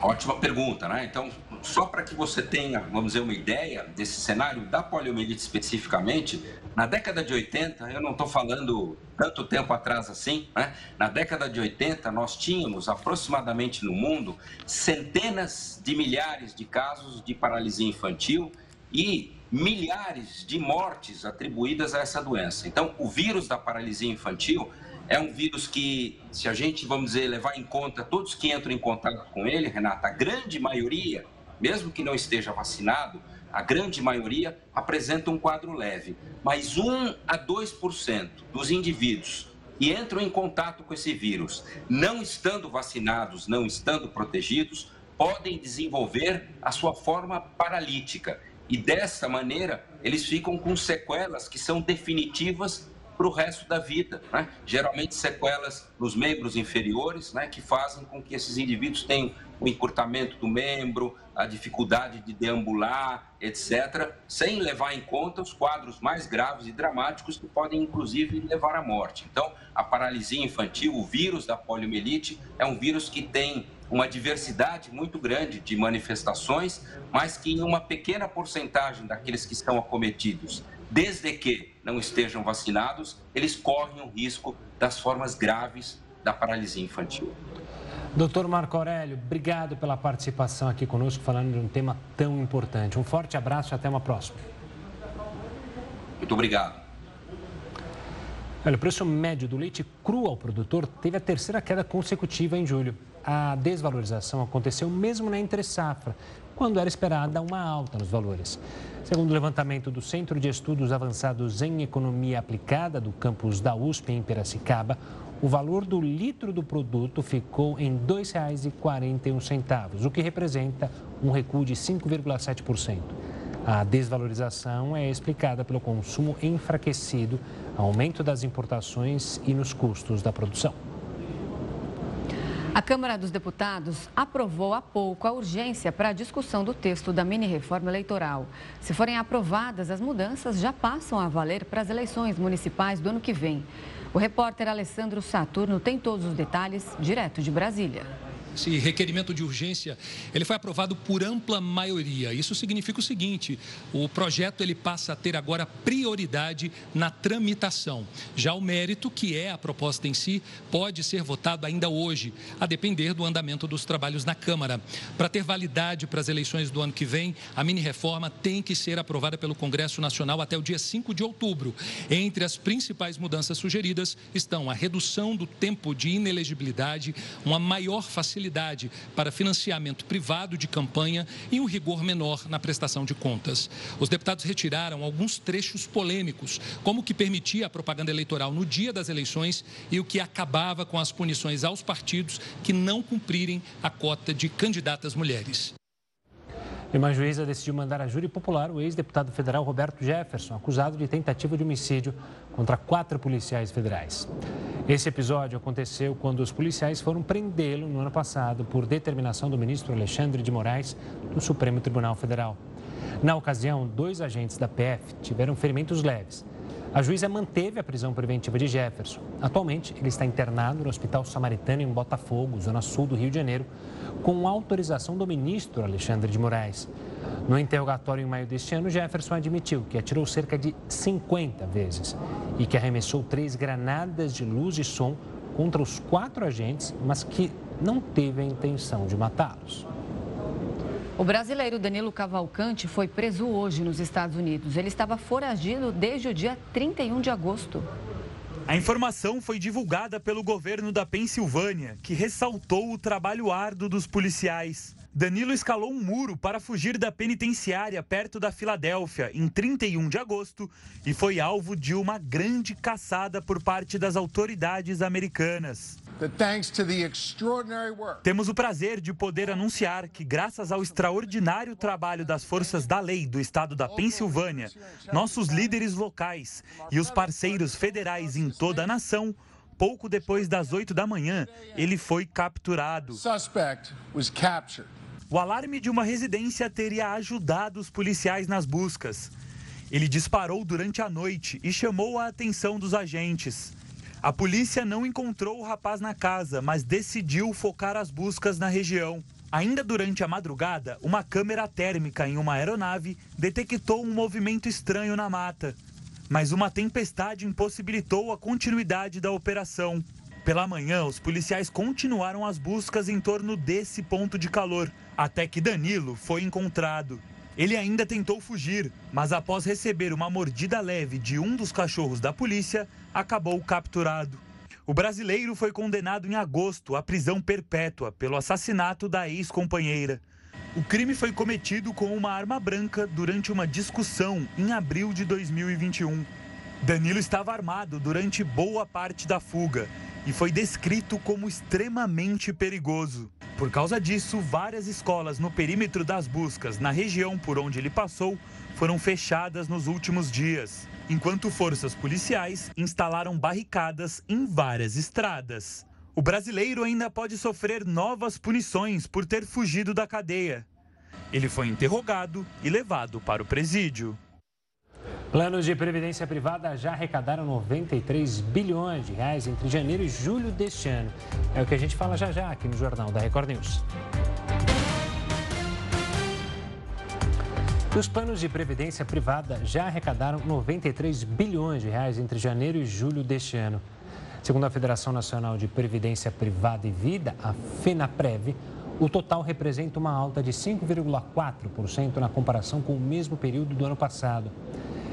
Ótima pergunta, né? Então, só para que você tenha, vamos dizer, uma ideia desse cenário da poliomielite especificamente, na década de 80, eu não estou falando tanto tempo atrás assim, né? na década de 80 nós tínhamos aproximadamente no mundo centenas de milhares de casos de paralisia infantil e milhares de mortes atribuídas a essa doença. Então, o vírus da paralisia infantil é um vírus que, se a gente, vamos dizer, levar em conta todos que entram em contato com ele, Renata, a grande maioria mesmo que não esteja vacinado, a grande maioria apresenta um quadro leve, mas 1 a 2% dos indivíduos que entram em contato com esse vírus, não estando vacinados, não estando protegidos, podem desenvolver a sua forma paralítica. E dessa maneira, eles ficam com sequelas que são definitivas para o resto da vida. Né? Geralmente sequelas nos membros inferiores, né, que fazem com que esses indivíduos tenham o encurtamento do membro, a dificuldade de deambular, etc., sem levar em conta os quadros mais graves e dramáticos que podem, inclusive, levar à morte. Então, a paralisia infantil, o vírus da poliomielite, é um vírus que tem uma diversidade muito grande de manifestações, mas que em uma pequena porcentagem daqueles que estão acometidos desde que não estejam vacinados, eles correm o risco das formas graves da paralisia infantil. Doutor Marco Aurélio, obrigado pela participação aqui conosco, falando de um tema tão importante. Um forte abraço e até uma próxima. Muito obrigado. Olha, o preço médio do leite cru ao produtor teve a terceira queda consecutiva em julho. A desvalorização aconteceu mesmo na entre-safra, quando era esperada uma alta nos valores. Segundo o levantamento do Centro de Estudos Avançados em Economia Aplicada do campus da USP em Piracicaba, o valor do litro do produto ficou em R$ 2,41, o que representa um recuo de 5,7%. A desvalorização é explicada pelo consumo enfraquecido, aumento das importações e nos custos da produção. A Câmara dos Deputados aprovou há pouco a urgência para a discussão do texto da mini-reforma eleitoral. Se forem aprovadas, as mudanças já passam a valer para as eleições municipais do ano que vem. O repórter Alessandro Saturno tem todos os detalhes direto de Brasília. Esse requerimento de urgência, ele foi aprovado por ampla maioria. Isso significa o seguinte, o projeto ele passa a ter agora prioridade na tramitação. Já o mérito, que é a proposta em si, pode ser votado ainda hoje, a depender do andamento dos trabalhos na Câmara. Para ter validade para as eleições do ano que vem, a mini-reforma tem que ser aprovada pelo Congresso Nacional até o dia 5 de outubro. Entre as principais mudanças sugeridas estão a redução do tempo de inelegibilidade, uma maior facilidade facilidade para financiamento privado de campanha e um rigor menor na prestação de contas. Os deputados retiraram alguns trechos polêmicos, como o que permitia a propaganda eleitoral no dia das eleições e o que acabava com as punições aos partidos que não cumprirem a cota de candidatas mulheres. E uma juíza decidiu mandar a júri popular o ex-deputado federal Roberto Jefferson, acusado de tentativa de homicídio contra quatro policiais federais. Esse episódio aconteceu quando os policiais foram prendê-lo no ano passado por determinação do ministro Alexandre de Moraes do Supremo Tribunal Federal. Na ocasião, dois agentes da PF tiveram ferimentos leves. A juíza manteve a prisão preventiva de Jefferson. Atualmente, ele está internado no Hospital Samaritano em Botafogo, zona sul do Rio de Janeiro, com autorização do ministro Alexandre de Moraes. No interrogatório em maio deste ano, Jefferson admitiu que atirou cerca de 50 vezes e que arremessou três granadas de luz e som contra os quatro agentes, mas que não teve a intenção de matá-los. O brasileiro Danilo Cavalcante foi preso hoje nos Estados Unidos. Ele estava foragido desde o dia 31 de agosto. A informação foi divulgada pelo governo da Pensilvânia, que ressaltou o trabalho árduo dos policiais. Danilo escalou um muro para fugir da penitenciária perto da Filadélfia em 31 de agosto e foi alvo de uma grande caçada por parte das autoridades americanas. Temos o prazer de poder anunciar que, graças ao extraordinário trabalho das forças da lei do estado da Pensilvânia, nossos líderes locais e os parceiros federais em toda a nação, pouco depois das 8 da manhã, ele foi capturado. O alarme de uma residência teria ajudado os policiais nas buscas. Ele disparou durante a noite e chamou a atenção dos agentes. A polícia não encontrou o rapaz na casa, mas decidiu focar as buscas na região. Ainda durante a madrugada, uma câmera térmica em uma aeronave detectou um movimento estranho na mata. Mas uma tempestade impossibilitou a continuidade da operação. Pela manhã, os policiais continuaram as buscas em torno desse ponto de calor, até que Danilo foi encontrado. Ele ainda tentou fugir, mas após receber uma mordida leve de um dos cachorros da polícia, acabou capturado. O brasileiro foi condenado em agosto à prisão perpétua pelo assassinato da ex-companheira. O crime foi cometido com uma arma branca durante uma discussão em abril de 2021. Danilo estava armado durante boa parte da fuga e foi descrito como extremamente perigoso. Por causa disso, várias escolas no perímetro das buscas na região por onde ele passou foram fechadas nos últimos dias, enquanto forças policiais instalaram barricadas em várias estradas. O brasileiro ainda pode sofrer novas punições por ter fugido da cadeia. Ele foi interrogado e levado para o presídio. Planos de previdência privada já arrecadaram 93 bilhões de reais entre janeiro e julho deste ano. É o que a gente fala já já aqui no Jornal da Record News. Os planos de previdência privada já arrecadaram 93 bilhões de reais entre janeiro e julho deste ano. Segundo a Federação Nacional de Previdência Privada e Vida, a FENAPREV, o total representa uma alta de 5,4% na comparação com o mesmo período do ano passado.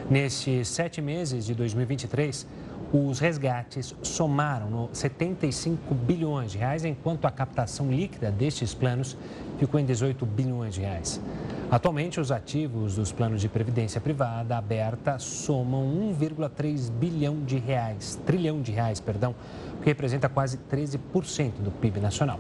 Nestes sete meses de 2023, os resgates somaram 75 bilhões de reais, enquanto a captação líquida destes planos ficou em 18 bilhões de reais. Atualmente, os ativos dos planos de previdência privada aberta somam 1,3 bilhão de reais, trilhão de reais, perdão, o que representa quase 13% do PIB nacional.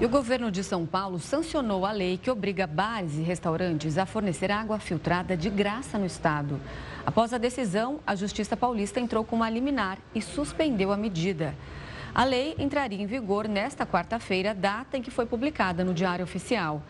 E o governo de São Paulo sancionou a lei que obriga bares e restaurantes a fornecer água filtrada de graça no estado. Após a decisão, a Justiça Paulista entrou com uma liminar e suspendeu a medida. A lei entraria em vigor nesta quarta-feira, data em que foi publicada no Diário Oficial.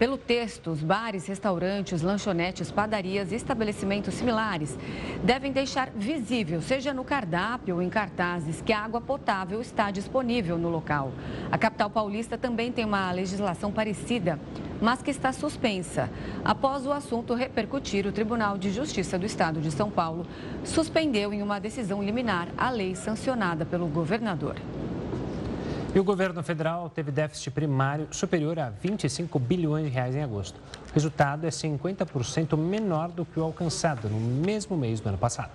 Pelo texto, os bares, restaurantes, lanchonetes, padarias e estabelecimentos similares devem deixar visível, seja no cardápio ou em cartazes, que a água potável está disponível no local. A capital paulista também tem uma legislação parecida, mas que está suspensa. Após o assunto repercutir, o Tribunal de Justiça do Estado de São Paulo suspendeu em uma decisão liminar a lei sancionada pelo governador. E o governo federal teve déficit primário superior a 25 bilhões de reais em agosto. O resultado é 50% menor do que o alcançado no mesmo mês do ano passado.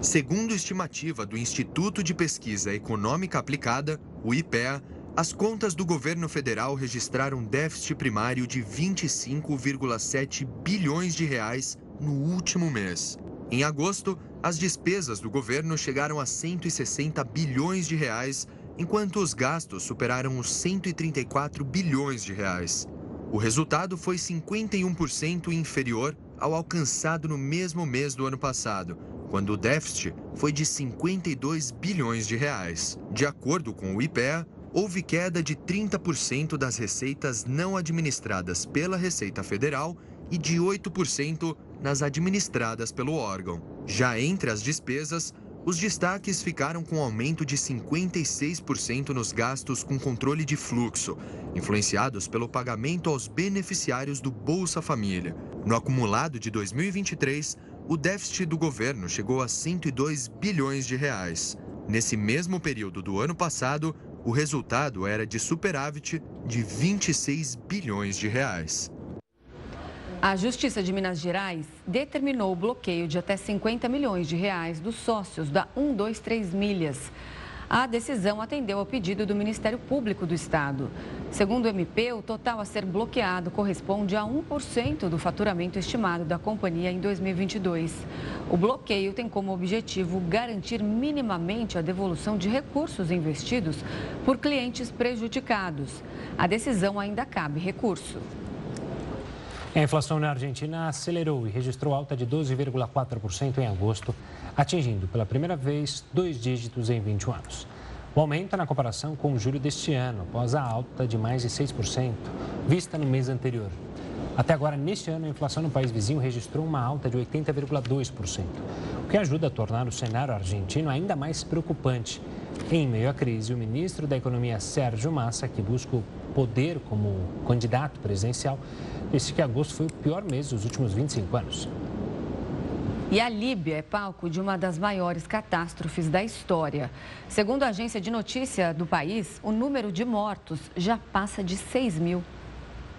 Segundo estimativa do Instituto de Pesquisa Econômica Aplicada, o IPEA, as contas do governo federal registraram déficit primário de 25,7 bilhões de reais no último mês. Em agosto, as despesas do governo chegaram a 160 bilhões de reais enquanto os gastos superaram os 134 bilhões de reais. O resultado foi 51% inferior ao alcançado no mesmo mês do ano passado, quando o déficit foi de 52 bilhões de reais. De acordo com o IPEA, houve queda de 30% das receitas não administradas pela Receita Federal e de 8% nas administradas pelo órgão. Já entre as despesas, os destaques ficaram com aumento de 56% nos gastos com controle de fluxo, influenciados pelo pagamento aos beneficiários do Bolsa Família. No acumulado de 2023, o déficit do governo chegou a 102 bilhões de reais. Nesse mesmo período do ano passado, o resultado era de superávit de 26 bilhões de reais. A Justiça de Minas Gerais determinou o bloqueio de até 50 milhões de reais dos sócios da 123 Milhas. A decisão atendeu ao pedido do Ministério Público do Estado. Segundo o MP, o total a ser bloqueado corresponde a 1% do faturamento estimado da companhia em 2022. O bloqueio tem como objetivo garantir minimamente a devolução de recursos investidos por clientes prejudicados. A decisão ainda cabe recurso. A inflação na Argentina acelerou e registrou alta de 12,4% em agosto, atingindo pela primeira vez dois dígitos em 21 anos. O aumento na comparação com julho deste ano, após a alta de mais de 6%, vista no mês anterior. Até agora, neste ano, a inflação no país vizinho registrou uma alta de 80,2%, o que ajuda a tornar o cenário argentino ainda mais preocupante. Em meio à crise, o ministro da Economia, Sérgio Massa, que busca o poder como candidato presidencial, disse que agosto foi o pior mês dos últimos 25 anos. E a Líbia é palco de uma das maiores catástrofes da história. Segundo a agência de notícia do país, o número de mortos já passa de 6 mil.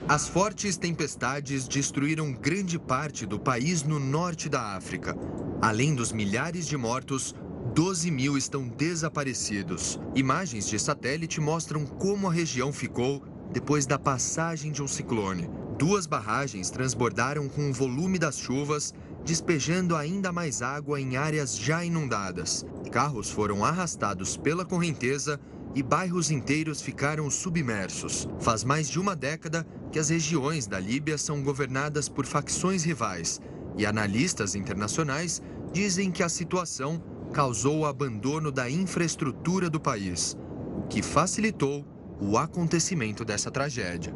As fortes tempestades destruíram grande parte do país no norte da África. Além dos milhares de mortos, 12 mil estão desaparecidos. Imagens de satélite mostram como a região ficou depois da passagem de um ciclone. Duas barragens transbordaram com o volume das chuvas, despejando ainda mais água em áreas já inundadas. Carros foram arrastados pela correnteza e bairros inteiros ficaram submersos. Faz mais de uma década que as regiões da Líbia são governadas por facções rivais e analistas internacionais dizem que a situação causou o abandono da infraestrutura do país, o que facilitou o acontecimento dessa tragédia.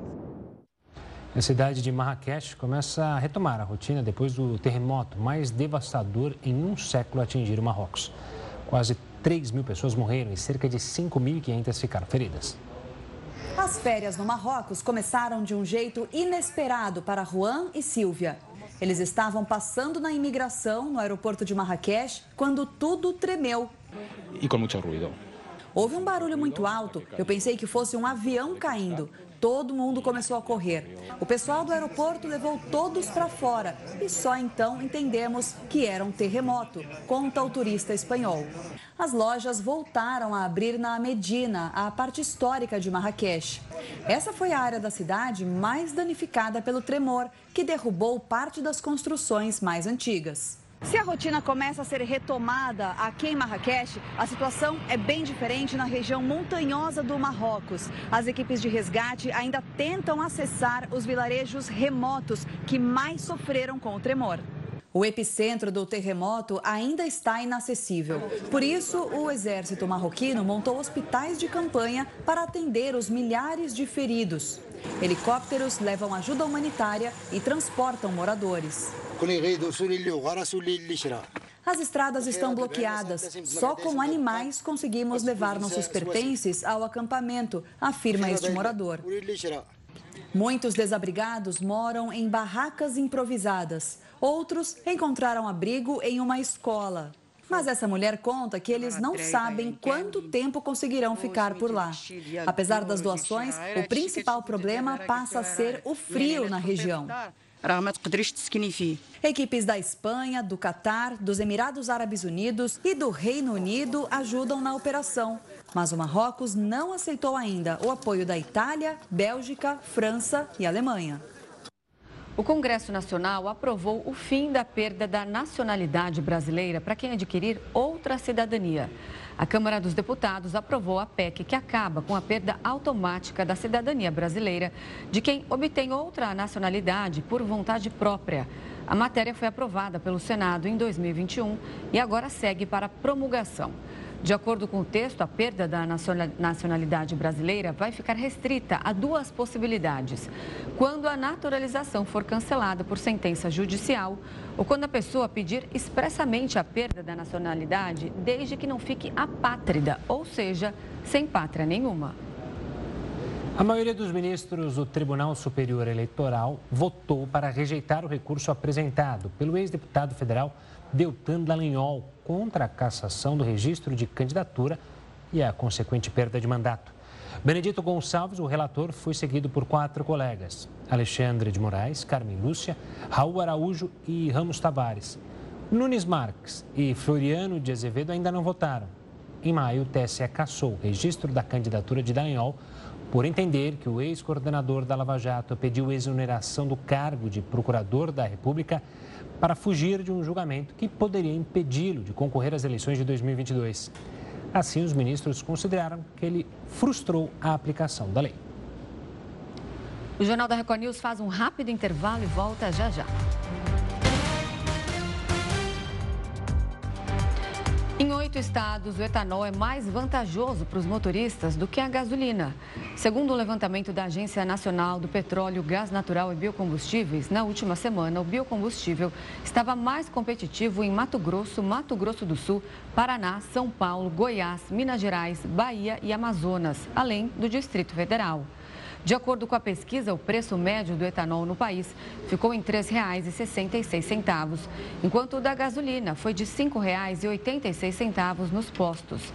A cidade de Marrakech começa a retomar a rotina depois do terremoto mais devastador em um século atingir o Marrocos. Quase 3 mil pessoas morreram e cerca de 5.500 ficaram feridas. As férias no Marrocos começaram de um jeito inesperado para Juan e Silvia. Eles estavam passando na imigração no aeroporto de Marrakech quando tudo tremeu. E com muito ruído. Houve um barulho muito alto. Eu pensei que fosse um avião caindo. Todo mundo começou a correr. O pessoal do aeroporto levou todos para fora e só então entendemos que era um terremoto, conta o turista espanhol. As lojas voltaram a abrir na Medina, a parte histórica de Marrakech. Essa foi a área da cidade mais danificada pelo tremor, que derrubou parte das construções mais antigas. Se a rotina começa a ser retomada aqui em Marrakech, a situação é bem diferente na região montanhosa do Marrocos. As equipes de resgate ainda tentam acessar os vilarejos remotos que mais sofreram com o tremor. O epicentro do terremoto ainda está inacessível. Por isso, o exército marroquino montou hospitais de campanha para atender os milhares de feridos. Helicópteros levam ajuda humanitária e transportam moradores. As estradas estão bloqueadas. Só com animais conseguimos levar nossos pertences ao acampamento, afirma este morador. Muitos desabrigados moram em barracas improvisadas. Outros encontraram abrigo em uma escola. Mas essa mulher conta que eles não sabem quanto tempo conseguirão ficar por lá. Apesar das doações, o principal problema passa a ser o frio na região. Equipes da Espanha, do Catar, dos Emirados Árabes Unidos e do Reino Unido ajudam na operação. Mas o Marrocos não aceitou ainda o apoio da Itália, Bélgica, França e Alemanha. O Congresso Nacional aprovou o fim da perda da nacionalidade brasileira para quem adquirir outra cidadania. A Câmara dos Deputados aprovou a PEC que acaba com a perda automática da cidadania brasileira de quem obtém outra nacionalidade por vontade própria. A matéria foi aprovada pelo Senado em 2021 e agora segue para promulgação. De acordo com o texto, a perda da nacionalidade brasileira vai ficar restrita a duas possibilidades. Quando a naturalização for cancelada por sentença judicial ou quando a pessoa pedir expressamente a perda da nacionalidade, desde que não fique apátrida, ou seja, sem pátria nenhuma. A maioria dos ministros do Tribunal Superior Eleitoral votou para rejeitar o recurso apresentado pelo ex-deputado federal Deltan Dallagnol contra a cassação do registro de candidatura e a consequente perda de mandato. Benedito Gonçalves, o relator, foi seguido por quatro colegas: Alexandre de Moraes, Carmen Lúcia, Raul Araújo e Ramos Tavares. Nunes Marques e Floriano de Azevedo ainda não votaram. Em maio, o TSE cassou o registro da candidatura de Dallagnol por entender que o ex-coordenador da Lava Jato pediu exoneração do cargo de procurador da República para fugir de um julgamento que poderia impedi-lo de concorrer às eleições de 2022. Assim, os ministros consideraram que ele frustrou a aplicação da lei. O Jornal da Record News faz um rápido intervalo e volta já já. Em oito estados, o etanol é mais vantajoso para os motoristas do que a gasolina. Segundo o levantamento da Agência Nacional do Petróleo, Gás Natural e Biocombustíveis, na última semana, o biocombustível estava mais competitivo em Mato Grosso, Mato Grosso do Sul, Paraná, São Paulo, Goiás, Minas Gerais, Bahia e Amazonas, além do Distrito Federal. De acordo com a pesquisa, o preço médio do etanol no país ficou em R$ 3,66, enquanto o da gasolina foi de R$ 5,86 nos postos.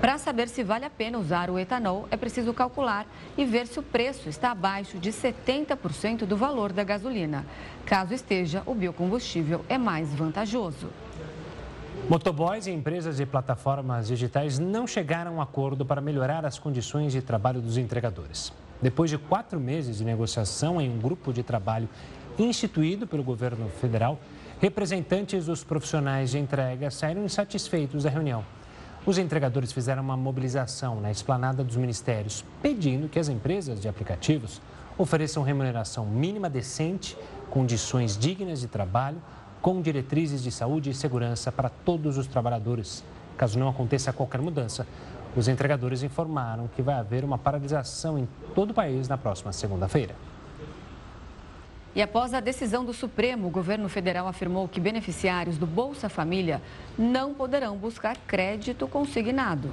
Para saber se vale a pena usar o etanol, é preciso calcular e ver se o preço está abaixo de 70% do valor da gasolina. Caso esteja, o biocombustível é mais vantajoso. Motoboys e empresas de plataformas digitais não chegaram a um acordo para melhorar as condições de trabalho dos entregadores. Depois de quatro meses de negociação em um grupo de trabalho instituído pelo governo federal, representantes dos profissionais de entrega saíram insatisfeitos da reunião. Os entregadores fizeram uma mobilização na esplanada dos ministérios, pedindo que as empresas de aplicativos ofereçam remuneração mínima decente, condições dignas de trabalho, com diretrizes de saúde e segurança para todos os trabalhadores. Caso não aconteça qualquer mudança, os entregadores informaram que vai haver uma paralisação em todo o país na próxima segunda-feira. E após a decisão do Supremo, o governo federal afirmou que beneficiários do Bolsa Família não poderão buscar crédito consignado.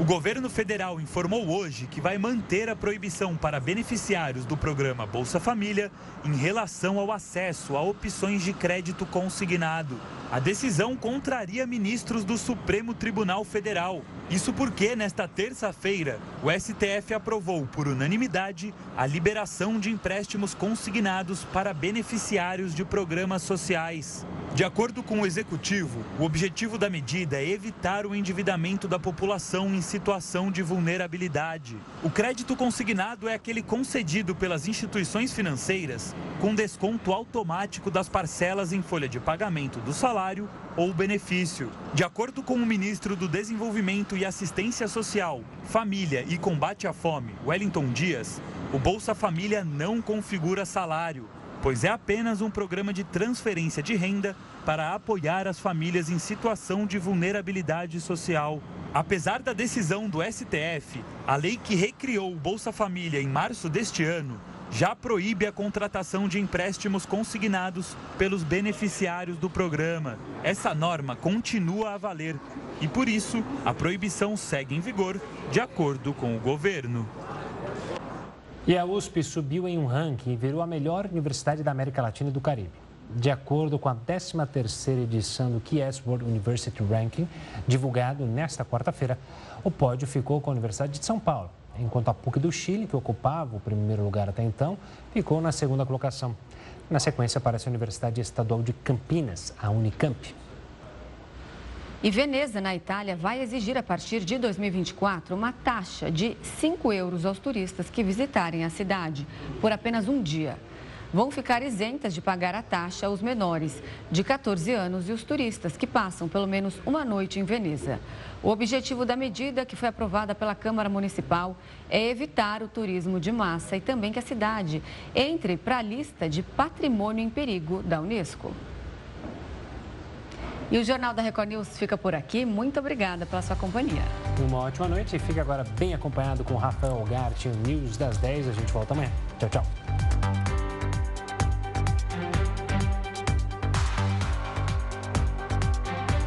O governo federal informou hoje que vai manter a proibição para beneficiários do programa Bolsa Família em relação ao acesso a opções de crédito consignado. A decisão contraria ministros do Supremo Tribunal Federal. Isso porque, nesta terça-feira, o STF aprovou por unanimidade a liberação de empréstimos consignados para beneficiários de programas sociais. De acordo com o executivo, o objetivo da medida é evitar o endividamento da população em situação de vulnerabilidade. O crédito consignado é aquele concedido pelas instituições financeiras com desconto automático das parcelas em folha de pagamento do salário ou benefício. De acordo com o ministro do Desenvolvimento e Assistência Social, Família e Combate à Fome, Wellington Dias, o Bolsa Família não configura salário pois é apenas um programa de transferência de renda para apoiar as famílias em situação de vulnerabilidade social. Apesar da decisão do STF, a lei que recriou o Bolsa Família em março deste ano já proíbe a contratação de empréstimos consignados pelos beneficiários do programa. Essa norma continua a valer e, por isso, a proibição segue em vigor, de acordo com o governo. E a USP subiu em um ranking e virou a melhor universidade da América Latina e do Caribe. De acordo com a 13ª edição do QS World University Ranking, divulgado nesta quarta-feira, o pódio ficou com a Universidade de São Paulo, enquanto a PUC do Chile, que ocupava o primeiro lugar até então, ficou na segunda colocação. Na sequência aparece a Universidade Estadual de Campinas, a Unicamp. E Veneza, na Itália, vai exigir a partir de 2024 uma taxa de 5 euros aos turistas que visitarem a cidade por apenas um dia. vão ficar isentas de pagar a taxa os menores de 14 anos e os turistas que passam pelo menos uma noite em Veneza. O objetivo da medida, que foi aprovada pela Câmara Municipal, é evitar o turismo de massa e também que a cidade entre para a lista de patrimônio em perigo da Unesco. E o Jornal da Record News fica por aqui. Muito obrigada pela sua companhia. Uma ótima noite e fique agora bem acompanhado com o Rafael Gart, News das 10. A gente volta amanhã. Tchau, tchau.